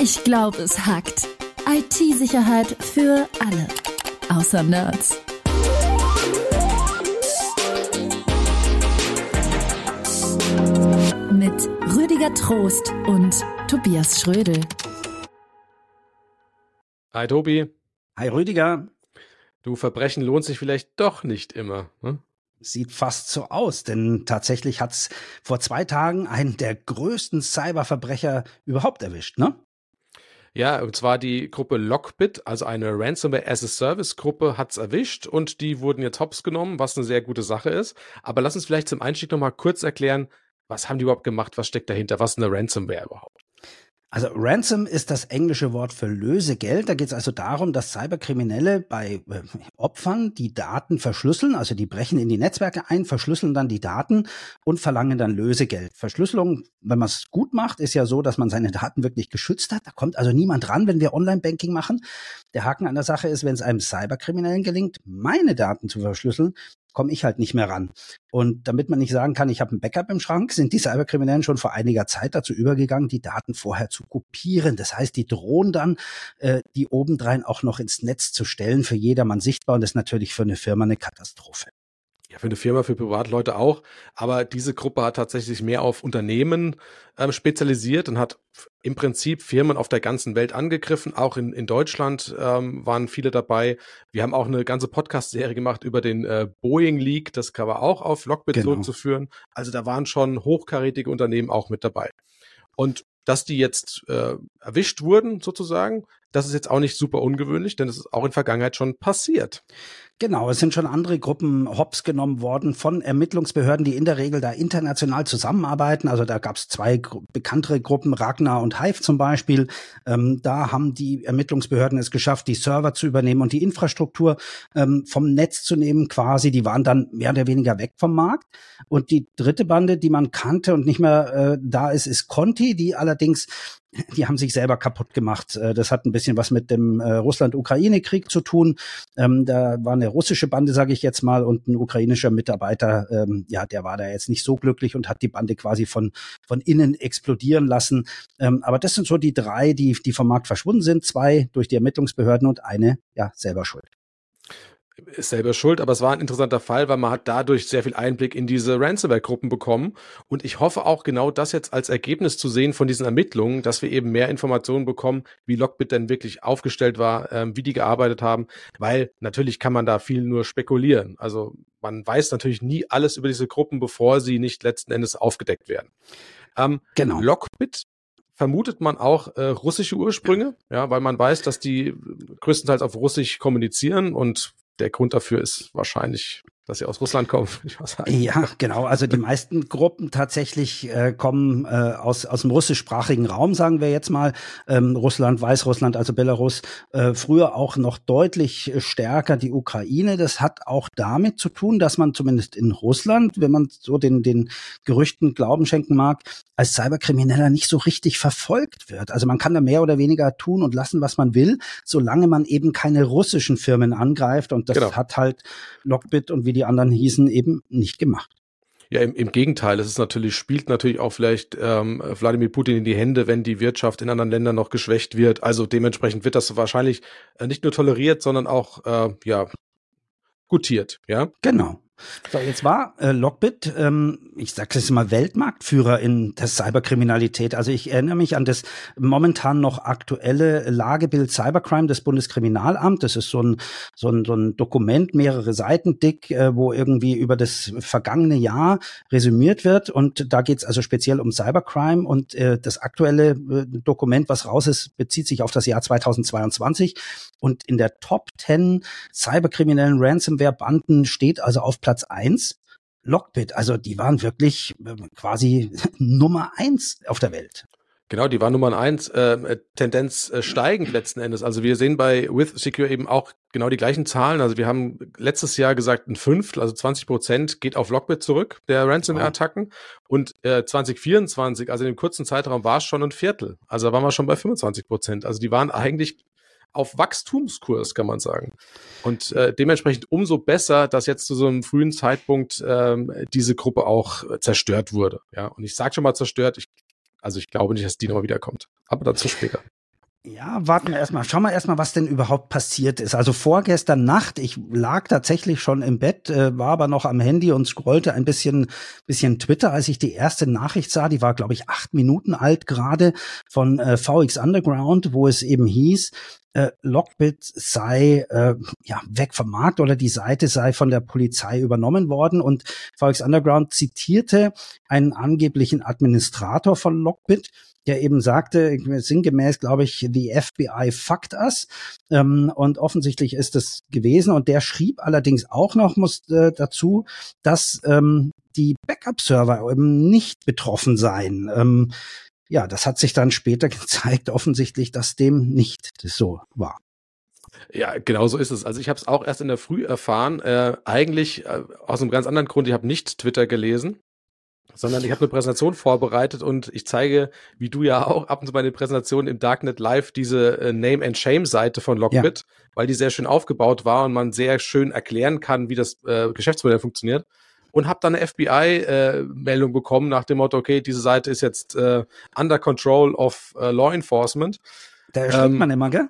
Ich glaube, es hackt. IT-Sicherheit für alle. Außer Nerds. Mit Rüdiger Trost und Tobias Schrödel. Hi Tobi. Hi Rüdiger. Du, Verbrechen lohnt sich vielleicht doch nicht immer. Hm? Sieht fast so aus, denn tatsächlich hat's vor zwei Tagen einen der größten Cyberverbrecher überhaupt erwischt, ne? Ja, und zwar die Gruppe Lockbit, also eine Ransomware as a Service Gruppe, hat's erwischt und die wurden jetzt hops genommen, was eine sehr gute Sache ist. Aber lass uns vielleicht zum Einstieg nochmal kurz erklären, was haben die überhaupt gemacht, was steckt dahinter, was ist eine Ransomware überhaupt? Also Ransom ist das englische Wort für Lösegeld. Da geht es also darum, dass Cyberkriminelle bei äh, Opfern die Daten verschlüsseln, also die brechen in die Netzwerke ein, verschlüsseln dann die Daten und verlangen dann Lösegeld. Verschlüsselung, wenn man es gut macht, ist ja so, dass man seine Daten wirklich geschützt hat. Da kommt also niemand ran, wenn wir Online-Banking machen. Der Haken an der Sache ist, wenn es einem Cyberkriminellen gelingt, meine Daten zu verschlüsseln, komme ich halt nicht mehr ran. Und damit man nicht sagen kann, ich habe ein Backup im Schrank, sind die Cyberkriminellen schon vor einiger Zeit dazu übergegangen, die Daten vorher zu kopieren. Das heißt, die drohen dann, äh, die obendrein auch noch ins Netz zu stellen, für jedermann sichtbar. Und das ist natürlich für eine Firma eine Katastrophe. Für eine Firma, für Privatleute auch. Aber diese Gruppe hat tatsächlich mehr auf Unternehmen ähm, spezialisiert und hat im Prinzip Firmen auf der ganzen Welt angegriffen. Auch in, in Deutschland ähm, waren viele dabei. Wir haben auch eine ganze Podcast-Serie gemacht über den äh, Boeing Leak. Das kann man auch auf Lockbit genau. zurückzuführen. Also da waren schon hochkarätige Unternehmen auch mit dabei. Und dass die jetzt äh, erwischt wurden, sozusagen, das ist jetzt auch nicht super ungewöhnlich, denn es ist auch in Vergangenheit schon passiert. Genau, es sind schon andere Gruppen hops genommen worden von Ermittlungsbehörden, die in der Regel da international zusammenarbeiten. Also da gab es zwei bekanntere Gruppen, Ragnar und Hive zum Beispiel. Ähm, da haben die Ermittlungsbehörden es geschafft, die Server zu übernehmen und die Infrastruktur ähm, vom Netz zu nehmen quasi. Die waren dann mehr oder weniger weg vom Markt. Und die dritte Bande, die man kannte und nicht mehr äh, da ist, ist Conti, die allerdings die haben sich selber kaputt gemacht. Äh, das hat ein bisschen was mit dem äh, Russland-Ukraine-Krieg zu tun. Ähm, da war eine russische Bande, sage ich jetzt mal, und ein ukrainischer Mitarbeiter, ähm, ja, der war da jetzt nicht so glücklich und hat die Bande quasi von, von innen explodieren lassen. Ähm, aber das sind so die drei, die, die vom Markt verschwunden sind. Zwei durch die Ermittlungsbehörden und eine, ja, selber schuld ist selber schuld, aber es war ein interessanter Fall, weil man hat dadurch sehr viel Einblick in diese Ransomware-Gruppen bekommen. Und ich hoffe auch genau das jetzt als Ergebnis zu sehen von diesen Ermittlungen, dass wir eben mehr Informationen bekommen, wie Lockbit denn wirklich aufgestellt war, ähm, wie die gearbeitet haben, weil natürlich kann man da viel nur spekulieren. Also man weiß natürlich nie alles über diese Gruppen, bevor sie nicht letzten Endes aufgedeckt werden. Ähm, genau. Lockbit vermutet man auch äh, russische Ursprünge, ja, weil man weiß, dass die größtenteils auf Russisch kommunizieren und der Grund dafür ist wahrscheinlich dass sie aus Russland kommen. Ich weiß ja, genau. Also die meisten Gruppen tatsächlich äh, kommen äh, aus, aus dem russischsprachigen Raum, sagen wir jetzt mal. Ähm, Russland, Weißrussland, also Belarus. Äh, früher auch noch deutlich stärker die Ukraine. Das hat auch damit zu tun, dass man zumindest in Russland, wenn man so den, den Gerüchten Glauben schenken mag, als Cyberkrimineller nicht so richtig verfolgt wird. Also man kann da mehr oder weniger tun und lassen, was man will, solange man eben keine russischen Firmen angreift. Und das genau. hat halt Lockbit und wie die anderen hießen, eben nicht gemacht. Ja, im, im Gegenteil, es ist natürlich, spielt natürlich auch vielleicht ähm, Wladimir Putin in die Hände, wenn die Wirtschaft in anderen Ländern noch geschwächt wird. Also dementsprechend wird das wahrscheinlich äh, nicht nur toleriert, sondern auch äh, ja gutiert, ja. Genau. So, jetzt war äh, Lockbit, ähm, ich sage jetzt mal, Weltmarktführer in der Cyberkriminalität. Also ich erinnere mich an das momentan noch aktuelle Lagebild Cybercrime des Bundeskriminalamts. Das ist so ein, so ein, so ein Dokument, mehrere Seiten dick, äh, wo irgendwie über das vergangene Jahr resümiert wird. Und da geht es also speziell um Cybercrime. Und äh, das aktuelle äh, Dokument, was raus ist, bezieht sich auf das Jahr 2022. Und in der Top 10 cyberkriminellen Ransomware-Banden steht also auf Platz eins Lockbit. Also die waren wirklich äh, quasi Nummer eins auf der Welt. Genau, die waren Nummer eins, äh, Tendenz äh, steigend letzten Endes. Also wir sehen bei With Secure eben auch genau die gleichen Zahlen. Also wir haben letztes Jahr gesagt, ein Fünftel, also 20 Prozent geht auf Lockbit zurück, der Ransomware-Attacken. Und äh, 2024, also in dem kurzen Zeitraum, war es schon ein Viertel. Also da waren wir schon bei 25 Prozent. Also die waren eigentlich auf Wachstumskurs, kann man sagen. Und äh, dementsprechend umso besser, dass jetzt zu so einem frühen Zeitpunkt ähm, diese Gruppe auch zerstört wurde. Ja, und ich sage schon mal zerstört, ich, also ich glaube nicht, dass die nochmal wiederkommt. Aber dazu später. Ja, warten wir erstmal. Schauen wir erstmal, was denn überhaupt passiert ist. Also vorgestern Nacht, ich lag tatsächlich schon im Bett, äh, war aber noch am Handy und scrollte ein bisschen, bisschen Twitter, als ich die erste Nachricht sah. Die war, glaube ich, acht Minuten alt gerade von äh, VX Underground, wo es eben hieß, äh, Lockbit sei äh, ja weg vom Markt oder die Seite sei von der Polizei übernommen worden und VX Underground zitierte einen angeblichen Administrator von Lockbit, der eben sagte, sinngemäß, glaube ich, the FBI fucked us. Ähm, und offensichtlich ist es gewesen. Und der schrieb allerdings auch noch muss, äh, dazu, dass ähm, die Backup-Server eben nicht betroffen seien. Ähm, ja, das hat sich dann später gezeigt, offensichtlich, dass dem nicht so war. Ja, genau so ist es. Also ich habe es auch erst in der Früh erfahren. Äh, eigentlich äh, aus einem ganz anderen Grund. Ich habe nicht Twitter gelesen, sondern ich habe eine Präsentation vorbereitet und ich zeige, wie du ja auch ab und zu bei den Präsentationen im Darknet Live diese äh, Name and Shame Seite von Lockbit, ja. weil die sehr schön aufgebaut war und man sehr schön erklären kann, wie das äh, Geschäftsmodell funktioniert und habe dann eine FBI-Meldung äh, bekommen nach dem Motto, okay, diese Seite ist jetzt äh, under control of uh, law enforcement. Da erschrickt ähm, man immer, gell?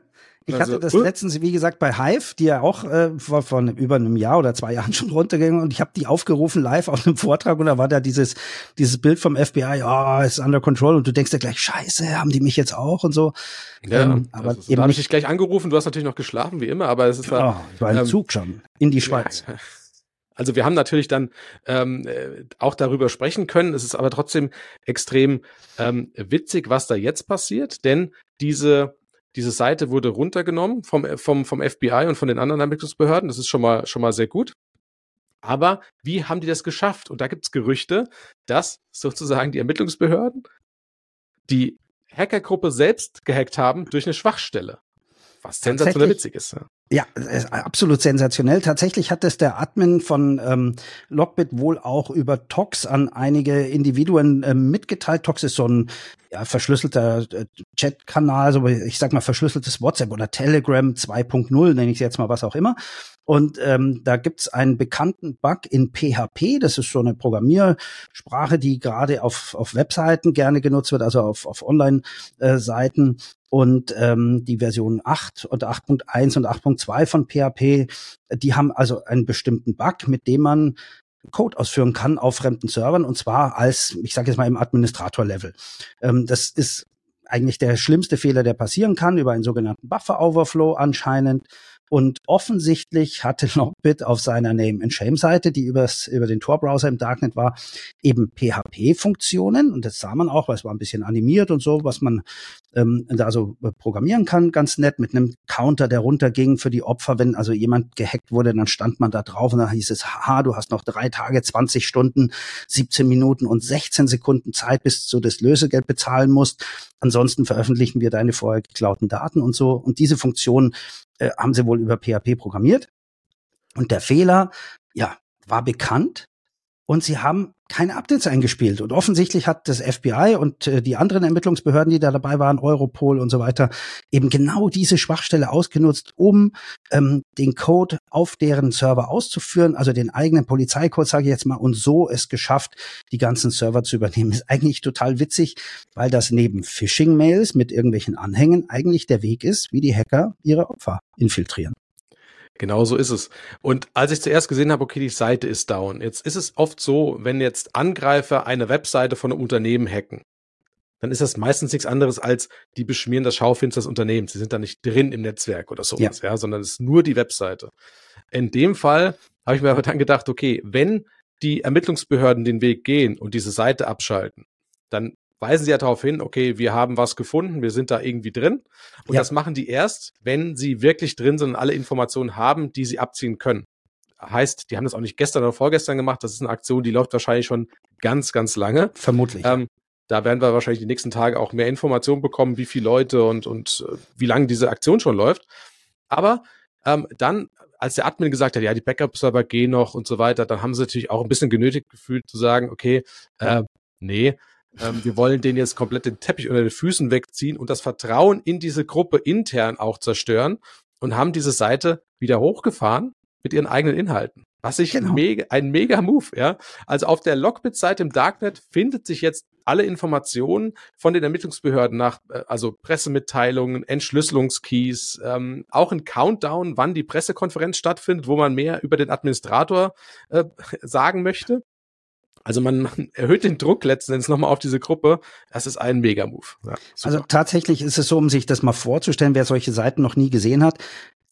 Ich also, hatte das uh, letztens, wie gesagt, bei Hive, die ja auch äh, vor, vor über einem Jahr oder zwei Jahren schon runtergegangen und ich habe die aufgerufen live auf einem Vortrag. Und da war da dieses dieses Bild vom FBI, oh, ist under control. Und du denkst dir gleich, scheiße, haben die mich jetzt auch? Und so. Ja, ähm, aber also, eben da habe ich dich gleich angerufen, du hast natürlich noch geschlafen, wie immer, aber es ist ja, ich war im ähm, Zug schon in die Schweiz. Ja, also wir haben natürlich dann ähm, äh, auch darüber sprechen können. Es ist aber trotzdem extrem ähm, witzig, was da jetzt passiert, denn diese diese Seite wurde runtergenommen vom, vom, vom FBI und von den anderen Ermittlungsbehörden. Das ist schon mal, schon mal sehr gut. Aber wie haben die das geschafft? Und da gibt es Gerüchte, dass sozusagen die Ermittlungsbehörden die Hackergruppe selbst gehackt haben durch eine Schwachstelle. Was sensationell witzig ist. Ja, absolut sensationell. Tatsächlich hat es der Admin von ähm, Lockbit wohl auch über Tox an einige Individuen äh, mitgeteilt. Tox ist so ein ja, verschlüsselter äh, Chatkanal, so ich sag mal verschlüsseltes WhatsApp oder Telegram 2.0, nenne ich jetzt mal was auch immer. Und ähm, da gibt's einen bekannten Bug in PHP. Das ist so eine Programmiersprache, die gerade auf, auf Webseiten gerne genutzt wird, also auf, auf Online-Seiten. Und ähm, die Version 8 und 8.1 und 8.2 von PHP, die haben also einen bestimmten Bug, mit dem man Code ausführen kann auf fremden Servern und zwar als, ich sage jetzt mal im Administrator-Level. Ähm, das ist eigentlich der schlimmste Fehler, der passieren kann, über einen sogenannten Buffer-Overflow anscheinend. Und offensichtlich hatte Lockbit auf seiner Name and Shame Seite, die übers, über den Tor-Browser im Darknet war, eben PHP-Funktionen. Und das sah man auch, weil es war ein bisschen animiert und so, was man ähm, da so äh, programmieren kann, ganz nett, mit einem Counter, der runterging für die Opfer. Wenn also jemand gehackt wurde, dann stand man da drauf und dann hieß es, haha, du hast noch drei Tage, 20 Stunden, 17 Minuten und 16 Sekunden Zeit, bis du das Lösegeld bezahlen musst. Ansonsten veröffentlichen wir deine vorher geklauten Daten und so. Und diese Funktion äh, haben sie wohl über PHP programmiert. Und der Fehler, ja, war bekannt und sie haben keine Updates eingespielt. Und offensichtlich hat das FBI und äh, die anderen Ermittlungsbehörden, die da dabei waren, Europol und so weiter, eben genau diese Schwachstelle ausgenutzt, um ähm, den Code auf deren Server auszuführen, also den eigenen Polizeicode, sage ich jetzt mal, und so es geschafft, die ganzen Server zu übernehmen. Ist eigentlich total witzig, weil das neben Phishing-Mails mit irgendwelchen Anhängen eigentlich der Weg ist, wie die Hacker ihre Opfer infiltrieren. Genau so ist es. Und als ich zuerst gesehen habe, okay, die Seite ist down. Jetzt ist es oft so, wenn jetzt Angreifer eine Webseite von einem Unternehmen hacken, dann ist das meistens nichts anderes als, die beschmieren das Schaufenster des Unternehmens. Sie sind da nicht drin im Netzwerk oder sowas, ja, ja sondern es ist nur die Webseite. In dem Fall habe ich mir aber dann gedacht, okay, wenn die Ermittlungsbehörden den Weg gehen und diese Seite abschalten, dann weisen sie ja darauf hin, okay, wir haben was gefunden, wir sind da irgendwie drin. Und ja. das machen die erst, wenn sie wirklich drin sind und alle Informationen haben, die sie abziehen können. Heißt, die haben das auch nicht gestern oder vorgestern gemacht. Das ist eine Aktion, die läuft wahrscheinlich schon ganz, ganz lange. Vermutlich. Ähm, da werden wir wahrscheinlich die nächsten Tage auch mehr Informationen bekommen, wie viele Leute und, und äh, wie lange diese Aktion schon läuft. Aber ähm, dann, als der Admin gesagt hat, ja, die Backup-Server gehen noch und so weiter, dann haben sie natürlich auch ein bisschen genötigt gefühlt zu sagen, okay, äh, nee, ähm, wir wollen den jetzt komplett den Teppich unter den Füßen wegziehen und das Vertrauen in diese Gruppe intern auch zerstören und haben diese Seite wieder hochgefahren mit ihren eigenen Inhalten. Was ich genau. mega, ein mega Move, ja. Also auf der Lockbit-Seite im Darknet findet sich jetzt alle Informationen von den Ermittlungsbehörden nach, äh, also Pressemitteilungen, Entschlüsselungskeys, ähm, auch ein Countdown, wann die Pressekonferenz stattfindet, wo man mehr über den Administrator äh, sagen möchte. Also man, erhöht den Druck letzten Endes nochmal auf diese Gruppe. Das ist ein Mega-Move. Ja, also tatsächlich ist es so, um sich das mal vorzustellen, wer solche Seiten noch nie gesehen hat.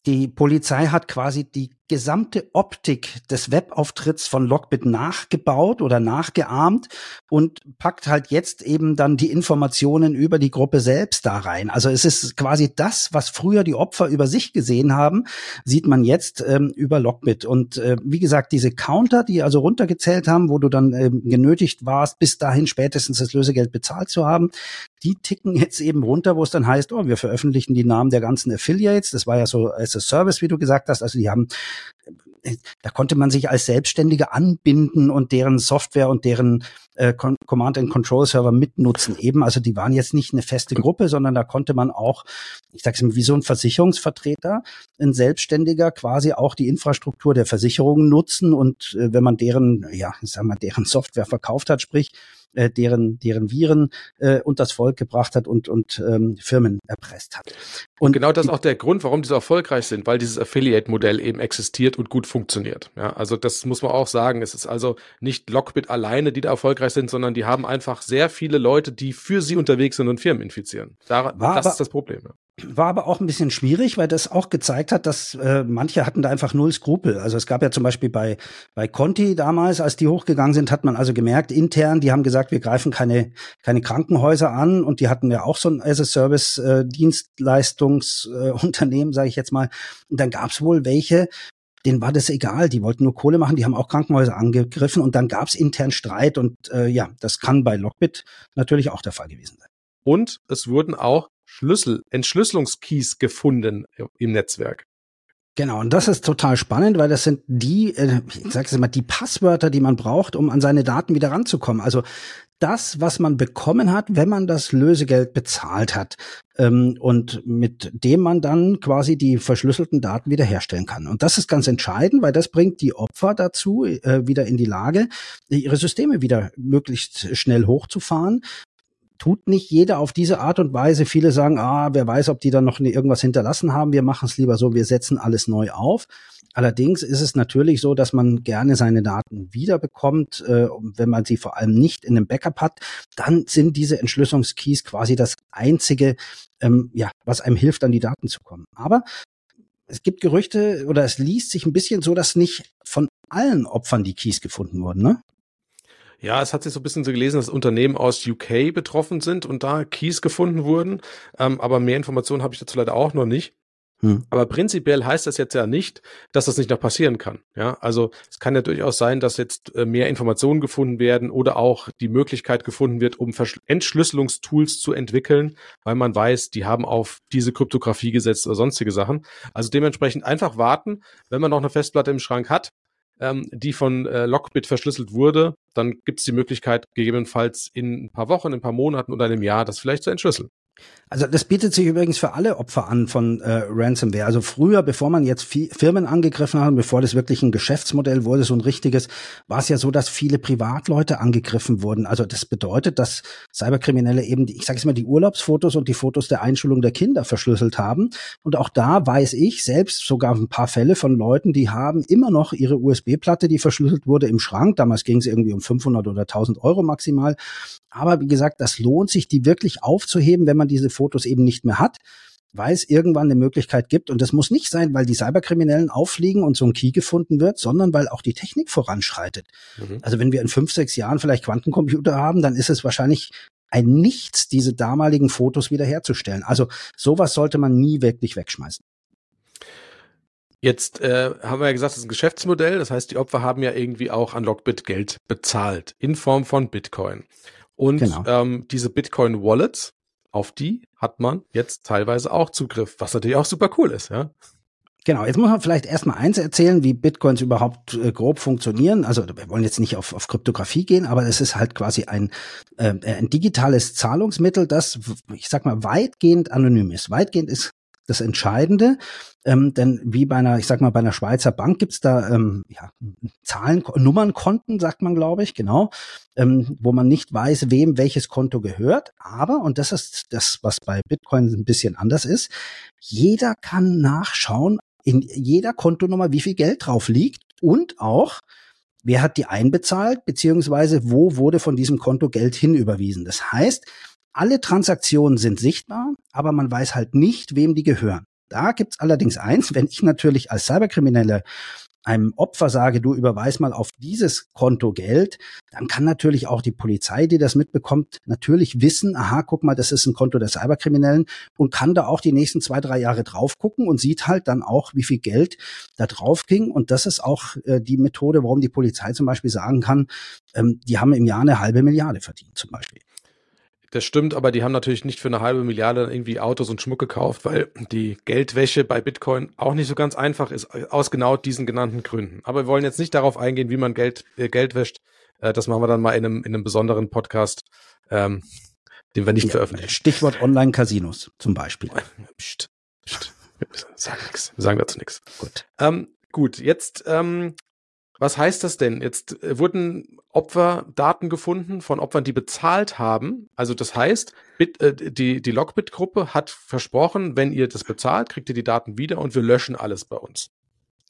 Die Polizei hat quasi die gesamte Optik des Webauftritts von Lockbit nachgebaut oder nachgeahmt und packt halt jetzt eben dann die Informationen über die Gruppe selbst da rein. Also es ist quasi das, was früher die Opfer über sich gesehen haben, sieht man jetzt ähm, über Lockbit. Und äh, wie gesagt, diese Counter, die also runtergezählt haben, wo du dann ähm, genötigt warst, bis dahin spätestens das Lösegeld bezahlt zu haben, die ticken jetzt eben runter, wo es dann heißt, oh, wir veröffentlichen die Namen der ganzen Affiliates. Das war ja so als Service, wie du gesagt hast. Also die haben da konnte man sich als Selbstständige anbinden und deren Software und deren äh, Command and Control Server mitnutzen eben. Also die waren jetzt nicht eine feste Gruppe, sondern da konnte man auch, ich sage es mal, wie so ein Versicherungsvertreter, ein Selbstständiger quasi auch die Infrastruktur der Versicherungen nutzen und äh, wenn man deren, ja, ich sag mal, deren Software verkauft hat, sprich äh, deren, deren Viren äh, und das Volk gebracht hat und, und ähm, Firmen erpresst hat. Und, genau das ist auch der Grund, warum diese erfolgreich sind, weil dieses Affiliate-Modell eben existiert und gut funktioniert. Ja, also das muss man auch sagen. Es ist also nicht Lockbit alleine, die da erfolgreich sind, sondern die haben einfach sehr viele Leute, die für sie unterwegs sind und Firmen infizieren. Da, das aber, ist das Problem. Ja. War aber auch ein bisschen schwierig, weil das auch gezeigt hat, dass äh, manche hatten da einfach null Skrupel. Also es gab ja zum Beispiel bei, bei Conti damals, als die hochgegangen sind, hat man also gemerkt, intern, die haben gesagt, wir greifen keine, keine Krankenhäuser an und die hatten ja auch so ein As-a-Service-Dienstleistungsunternehmen, äh, sage ich jetzt mal. Und dann gab es wohl welche, denen war das egal, die wollten nur Kohle machen, die haben auch Krankenhäuser angegriffen und dann gab es intern Streit und äh, ja, das kann bei Lockbit natürlich auch der Fall gewesen sein. Und es wurden auch Schlüssel, Entschlüsselungskeys gefunden im Netzwerk. Genau, und das ist total spannend, weil das sind die, äh, ich sage es immer, die Passwörter, die man braucht, um an seine Daten wieder ranzukommen. Also das, was man bekommen hat, wenn man das Lösegeld bezahlt hat ähm, und mit dem man dann quasi die verschlüsselten Daten wiederherstellen kann. Und das ist ganz entscheidend, weil das bringt die Opfer dazu, äh, wieder in die Lage, ihre Systeme wieder möglichst schnell hochzufahren tut nicht jeder auf diese Art und Weise. Viele sagen, ah, wer weiß, ob die dann noch irgendwas hinterlassen haben. Wir machen es lieber so, wir setzen alles neu auf. Allerdings ist es natürlich so, dass man gerne seine Daten wiederbekommt, äh, wenn man sie vor allem nicht in einem Backup hat. Dann sind diese Entschlüsselungskeys quasi das einzige, ähm, ja, was einem hilft, an die Daten zu kommen. Aber es gibt Gerüchte oder es liest sich ein bisschen so, dass nicht von allen Opfern die Keys gefunden wurden, ne? Ja, es hat sich so ein bisschen so gelesen, dass Unternehmen aus UK betroffen sind und da Keys gefunden wurden. Ähm, aber mehr Informationen habe ich dazu leider auch noch nicht. Hm. Aber prinzipiell heißt das jetzt ja nicht, dass das nicht noch passieren kann. Ja, also es kann ja durchaus sein, dass jetzt äh, mehr Informationen gefunden werden oder auch die Möglichkeit gefunden wird, um Verschl Entschlüsselungstools zu entwickeln, weil man weiß, die haben auf diese Kryptographie gesetzt oder sonstige Sachen. Also dementsprechend einfach warten, wenn man noch eine Festplatte im Schrank hat, ähm, die von äh, Lockbit verschlüsselt wurde, dann gibt es die Möglichkeit, gegebenenfalls in ein paar Wochen, in ein paar Monaten oder einem Jahr das vielleicht zu entschlüsseln. Also das bietet sich übrigens für alle Opfer an von äh, Ransomware. Also früher, bevor man jetzt Firmen angegriffen hat, bevor das wirklich ein Geschäftsmodell wurde, so ein richtiges, war es ja so, dass viele Privatleute angegriffen wurden. Also das bedeutet, dass Cyberkriminelle eben, ich sage jetzt mal, die Urlaubsfotos und die Fotos der Einschulung der Kinder verschlüsselt haben. Und auch da weiß ich selbst sogar ein paar Fälle von Leuten, die haben immer noch ihre USB-Platte, die verschlüsselt wurde, im Schrank. Damals ging es irgendwie um 500 oder 1000 Euro maximal. Aber wie gesagt, das lohnt sich, die wirklich aufzuheben, wenn man diese Fotos eben nicht mehr hat, weil es irgendwann eine Möglichkeit gibt. Und das muss nicht sein, weil die Cyberkriminellen auffliegen und so ein Key gefunden wird, sondern weil auch die Technik voranschreitet. Mhm. Also wenn wir in fünf, sechs Jahren vielleicht Quantencomputer haben, dann ist es wahrscheinlich ein Nichts, diese damaligen Fotos wiederherzustellen. Also sowas sollte man nie wirklich wegschmeißen. Jetzt äh, haben wir ja gesagt, das ist ein Geschäftsmodell. Das heißt, die Opfer haben ja irgendwie auch an Lockbit Geld bezahlt in Form von Bitcoin. Und genau. ähm, diese Bitcoin-Wallets, auf die hat man jetzt teilweise auch Zugriff, was natürlich auch super cool ist, ja. Genau, jetzt muss man vielleicht erstmal eins erzählen, wie Bitcoins überhaupt äh, grob funktionieren. Also wir wollen jetzt nicht auf, auf Kryptographie gehen, aber es ist halt quasi ein, äh, ein digitales Zahlungsmittel, das, ich sag mal, weitgehend anonym ist. Weitgehend ist das Entscheidende. Ähm, denn wie bei einer, ich sag mal, bei einer Schweizer Bank gibt's da ähm, ja, Zahlen, Nummernkonten, sagt man, glaube ich, genau, ähm, wo man nicht weiß, wem welches Konto gehört. Aber, und das ist das, was bei Bitcoin ein bisschen anders ist, jeder kann nachschauen in jeder Kontonummer, wie viel Geld drauf liegt und auch, wer hat die einbezahlt, beziehungsweise wo wurde von diesem Konto Geld hinüberwiesen. Das heißt, alle Transaktionen sind sichtbar, aber man weiß halt nicht, wem die gehören. Da gibt's allerdings eins, wenn ich natürlich als Cyberkriminelle einem Opfer sage, du überweis mal auf dieses Konto Geld, dann kann natürlich auch die Polizei, die das mitbekommt, natürlich wissen, aha, guck mal, das ist ein Konto der Cyberkriminellen und kann da auch die nächsten zwei, drei Jahre drauf gucken und sieht halt dann auch, wie viel Geld da drauf ging. Und das ist auch äh, die Methode, warum die Polizei zum Beispiel sagen kann, ähm, die haben im Jahr eine halbe Milliarde verdient zum Beispiel. Das stimmt, aber die haben natürlich nicht für eine halbe Milliarde irgendwie Autos und Schmuck gekauft, weil die Geldwäsche bei Bitcoin auch nicht so ganz einfach ist, aus genau diesen genannten Gründen. Aber wir wollen jetzt nicht darauf eingehen, wie man Geld, äh, Geld wäscht. Äh, das machen wir dann mal in einem, in einem besonderen Podcast, ähm, den wir nicht ja, veröffentlichen. Stichwort Online-Casinos zum Beispiel. Psst, psst. Wir sagen nichts. Wir sagen dazu nichts. Gut. Ähm, gut, jetzt ähm, was heißt das denn? Jetzt äh, wurden Opferdaten gefunden von Opfern, die bezahlt haben. Also das heißt, Bit, äh, die, die Lockbit-Gruppe hat versprochen, wenn ihr das bezahlt, kriegt ihr die Daten wieder und wir löschen alles bei uns.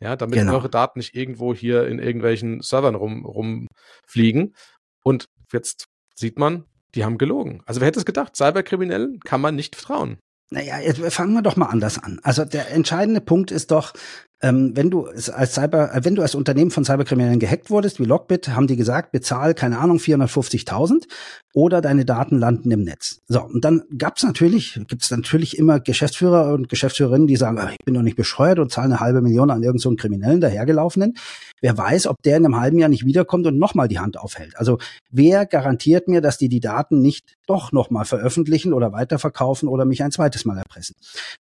Ja, damit genau. eure Daten nicht irgendwo hier in irgendwelchen Servern rum, rumfliegen. Und jetzt sieht man, die haben gelogen. Also wer hätte es gedacht? Cyberkriminellen kann man nicht vertrauen. Naja, jetzt fangen wir doch mal anders an. Also der entscheidende Punkt ist doch, ähm, wenn du als Cyber, äh, wenn du als Unternehmen von Cyberkriminellen gehackt wurdest, wie Lockbit, haben die gesagt, bezahl, keine Ahnung, 450.000 oder deine Daten landen im Netz. So, und dann gab's natürlich, gibt's natürlich immer Geschäftsführer und Geschäftsführerinnen, die sagen, ich bin doch nicht bescheuert und zahle eine halbe Million an irgendeinen so Kriminellen dahergelaufenen. Wer weiß, ob der in einem halben Jahr nicht wiederkommt und nochmal die Hand aufhält. Also wer garantiert mir, dass die die Daten nicht doch nochmal veröffentlichen oder weiterverkaufen oder mich ein zweites Mal erpressen?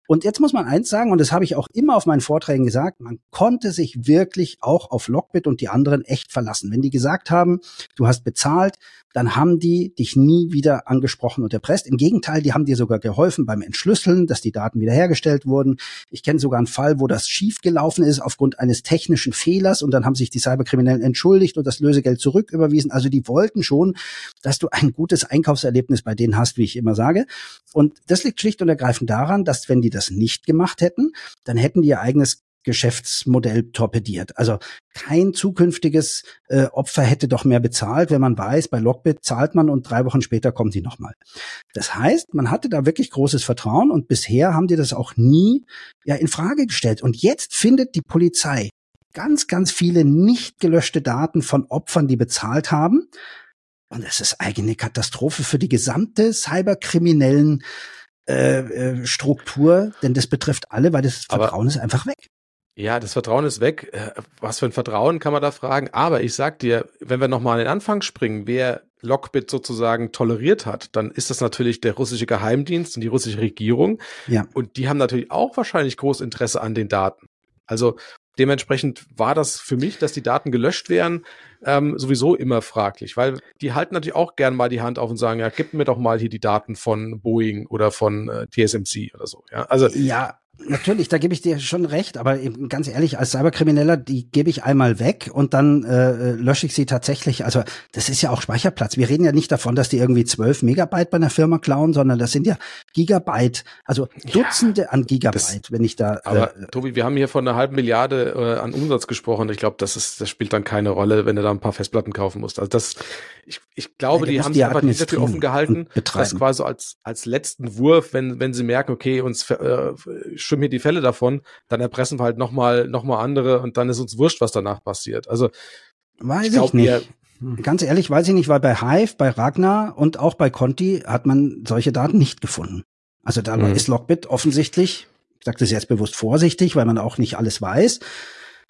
Und jetzt muss man eins sagen, und das habe ich auch immer auf meinen Vorträgen gesagt, gesagt, man konnte sich wirklich auch auf Lockbit und die anderen echt verlassen. Wenn die gesagt haben, du hast bezahlt, dann haben die dich nie wieder angesprochen und erpresst. Im Gegenteil, die haben dir sogar geholfen beim Entschlüsseln, dass die Daten wiederhergestellt wurden. Ich kenne sogar einen Fall, wo das schiefgelaufen ist aufgrund eines technischen Fehlers und dann haben sich die Cyberkriminellen entschuldigt und das Lösegeld zurücküberwiesen. Also die wollten schon, dass du ein gutes Einkaufserlebnis bei denen hast, wie ich immer sage. Und das liegt schlicht und ergreifend daran, dass wenn die das nicht gemacht hätten, dann hätten die ihr eigenes Geschäftsmodell torpediert. Also kein zukünftiges äh, Opfer hätte doch mehr bezahlt, wenn man weiß, bei Lockbit zahlt man und drei Wochen später kommt die nochmal. Das heißt, man hatte da wirklich großes Vertrauen und bisher haben die das auch nie ja in Frage gestellt. Und jetzt findet die Polizei ganz, ganz viele nicht gelöschte Daten von Opfern, die bezahlt haben. Und es ist eigene Katastrophe für die gesamte cyberkriminellen äh, äh, Struktur, denn das betrifft alle, weil das Vertrauen Aber ist einfach weg. Ja, das Vertrauen ist weg. Äh, was für ein Vertrauen kann man da fragen? Aber ich sag dir, wenn wir nochmal an den Anfang springen, wer Lockbit sozusagen toleriert hat, dann ist das natürlich der russische Geheimdienst und die russische Regierung. Ja. Und die haben natürlich auch wahrscheinlich großes Interesse an den Daten. Also dementsprechend war das für mich, dass die Daten gelöscht werden, ähm, sowieso immer fraglich, weil die halten natürlich auch gern mal die Hand auf und sagen, ja, gib mir doch mal hier die Daten von Boeing oder von äh, TSMC oder so. Ja, also ja, Natürlich, da gebe ich dir schon recht, aber ganz ehrlich, als Cyberkrimineller, die gebe ich einmal weg und dann äh, lösche ich sie tatsächlich. Also das ist ja auch Speicherplatz. Wir reden ja nicht davon, dass die irgendwie zwölf Megabyte bei einer Firma klauen, sondern das sind ja Gigabyte, also Dutzende ja, an Gigabyte, das, wenn ich da. Äh, aber Tobi, wir haben hier von einer halben Milliarde äh, an Umsatz gesprochen. Ich glaube, das ist, das spielt dann keine Rolle, wenn du da ein paar Festplatten kaufen musst. Also das, ich, ich glaube, ja, die haben sich einfach nicht dafür offen gehalten, das quasi als als letzten Wurf, wenn wenn sie merken, okay, uns äh, schwimmen hier die Fälle davon, dann erpressen wir halt nochmal noch mal andere und dann ist uns wurscht, was danach passiert. Also weiß ich, glaub, ich nicht. Eher, hm. Ganz ehrlich, weiß ich nicht, weil bei Hive, bei Ragnar und auch bei Conti hat man solche Daten nicht gefunden. Also da mhm. ist Lockbit offensichtlich, ich sage das jetzt bewusst vorsichtig, weil man auch nicht alles weiß,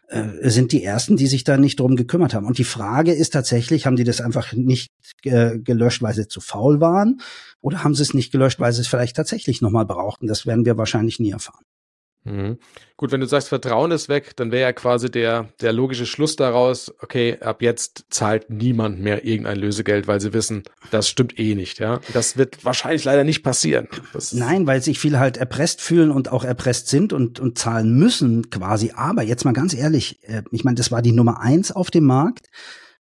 äh, sind die ersten, die sich da nicht drum gekümmert haben. Und die Frage ist tatsächlich, haben die das einfach nicht äh, gelöscht, weil sie zu faul waren? Oder haben sie es nicht gelöscht, weil sie es vielleicht tatsächlich nochmal brauchten? Das werden wir wahrscheinlich nie erfahren. Mhm. Gut, wenn du sagst, Vertrauen ist weg, dann wäre ja quasi der, der logische Schluss daraus, okay, ab jetzt zahlt niemand mehr irgendein Lösegeld, weil sie wissen, das stimmt eh nicht, ja. Das wird wahrscheinlich leider nicht passieren. Nein, weil sich viele halt erpresst fühlen und auch erpresst sind und, und zahlen müssen quasi. Aber jetzt mal ganz ehrlich, äh, ich meine, das war die Nummer eins auf dem Markt.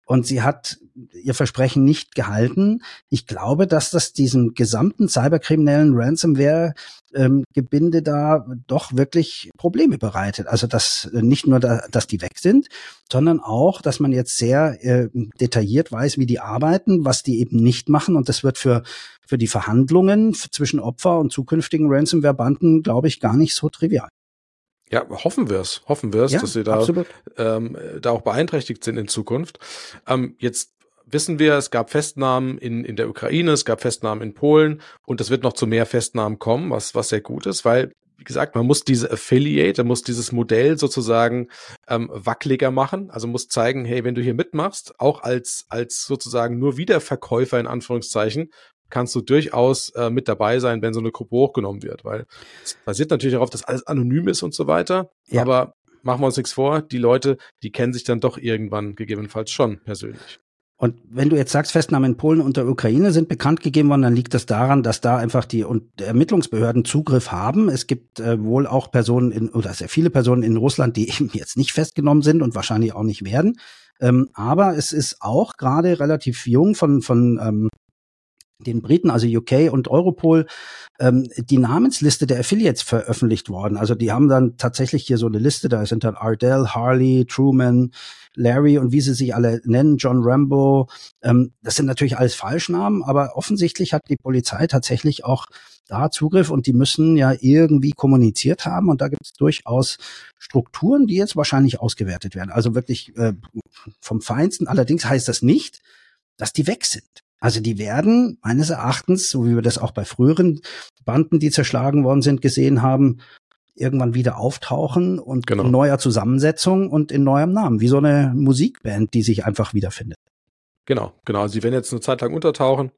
Und sie hat ihr Versprechen nicht gehalten. Ich glaube, dass das diesem gesamten cyberkriminellen Ransomware-Gebinde ähm, da doch wirklich Probleme bereitet. Also dass äh, nicht nur, da, dass die weg sind, sondern auch, dass man jetzt sehr äh, detailliert weiß, wie die arbeiten, was die eben nicht machen. Und das wird für für die Verhandlungen zwischen Opfer und zukünftigen Ransomware-Banden, glaube ich, gar nicht so trivial. Ja, hoffen wir es, hoffen wir es, ja, dass sie da, ähm, da auch beeinträchtigt sind in Zukunft. Ähm, jetzt wissen wir, es gab Festnahmen in, in der Ukraine, es gab Festnahmen in Polen und es wird noch zu mehr Festnahmen kommen, was, was sehr gut ist, weil, wie gesagt, man muss diese Affiliate, man muss dieses Modell sozusagen ähm, wackeliger machen, also muss zeigen, hey, wenn du hier mitmachst, auch als, als sozusagen nur Wiederverkäufer in Anführungszeichen, kannst du durchaus äh, mit dabei sein, wenn so eine Gruppe hochgenommen wird, weil es basiert natürlich darauf, dass alles anonym ist und so weiter. Ja. Aber machen wir uns nichts vor, die Leute, die kennen sich dann doch irgendwann gegebenenfalls schon persönlich. Und wenn du jetzt sagst, Festnahmen in Polen und der Ukraine sind bekannt gegeben worden, dann liegt das daran, dass da einfach die Ermittlungsbehörden Zugriff haben. Es gibt äh, wohl auch Personen in, oder sehr viele Personen in Russland, die eben jetzt nicht festgenommen sind und wahrscheinlich auch nicht werden. Ähm, aber es ist auch gerade relativ jung von, von ähm, den Briten, also UK und Europol, ähm, die Namensliste der Affiliates veröffentlicht worden. Also die haben dann tatsächlich hier so eine Liste, da sind dann Ardell, Harley, Truman, Larry und wie sie sich alle nennen, John Rambo. Ähm, das sind natürlich alles Falschnamen, aber offensichtlich hat die Polizei tatsächlich auch da Zugriff und die müssen ja irgendwie kommuniziert haben und da gibt es durchaus Strukturen, die jetzt wahrscheinlich ausgewertet werden. Also wirklich äh, vom Feinsten. Allerdings heißt das nicht, dass die weg sind. Also die werden meines Erachtens, so wie wir das auch bei früheren Banden, die zerschlagen worden sind, gesehen haben, irgendwann wieder auftauchen und genau. in neuer Zusammensetzung und in neuem Namen, wie so eine Musikband, die sich einfach wiederfindet. Genau, genau. Also sie werden jetzt eine Zeit lang untertauchen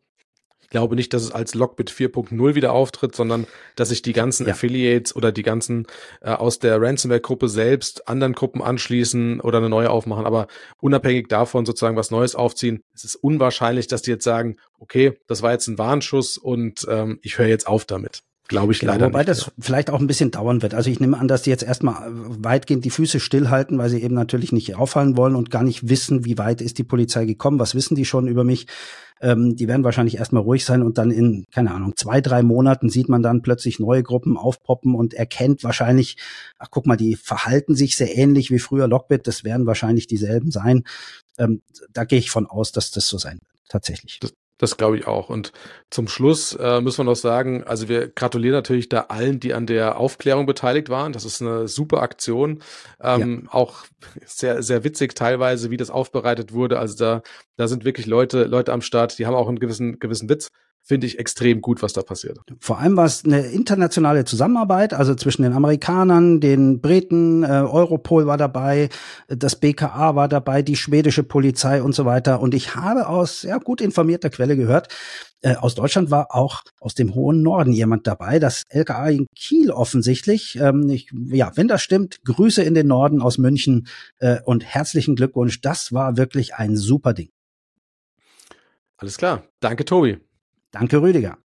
glaube nicht, dass es als Lockbit 4.0 wieder auftritt, sondern dass sich die ganzen ja. Affiliates oder die ganzen äh, aus der Ransomware-Gruppe selbst anderen Gruppen anschließen oder eine neue aufmachen. Aber unabhängig davon sozusagen was Neues aufziehen, es ist unwahrscheinlich, dass die jetzt sagen, okay, das war jetzt ein Warnschuss und ähm, ich höre jetzt auf damit. Glaube ich genau, leider wobei nicht. Wobei das vielleicht auch ein bisschen dauern wird. Also ich nehme an, dass die jetzt erstmal weitgehend die Füße stillhalten, weil sie eben natürlich nicht auffallen wollen und gar nicht wissen, wie weit ist die Polizei gekommen, was wissen die schon über mich. Ähm, die werden wahrscheinlich erstmal ruhig sein und dann in, keine Ahnung, zwei, drei Monaten sieht man dann plötzlich neue Gruppen aufpoppen und erkennt wahrscheinlich, ach guck mal, die verhalten sich sehr ähnlich wie früher Lockbit, das werden wahrscheinlich dieselben sein. Ähm, da gehe ich von aus, dass das so sein wird, tatsächlich. Das das glaube ich auch. Und zum Schluss äh, müssen wir noch sagen, also wir gratulieren natürlich da allen, die an der Aufklärung beteiligt waren. Das ist eine super Aktion. Ähm, ja. Auch sehr, sehr witzig teilweise, wie das aufbereitet wurde. Also da, da sind wirklich Leute, Leute am Start, die haben auch einen gewissen, gewissen Witz finde ich extrem gut, was da passiert. Vor allem war es eine internationale Zusammenarbeit, also zwischen den Amerikanern, den Briten, äh, Europol war dabei, das BKA war dabei, die schwedische Polizei und so weiter. Und ich habe aus ja, gut informierter Quelle gehört, äh, aus Deutschland war auch aus dem hohen Norden jemand dabei, das LKA in Kiel offensichtlich. Ähm, ich, ja, wenn das stimmt, Grüße in den Norden aus München äh, und herzlichen Glückwunsch. Das war wirklich ein super Ding. Alles klar. Danke, Tobi. Danke, Rüdiger.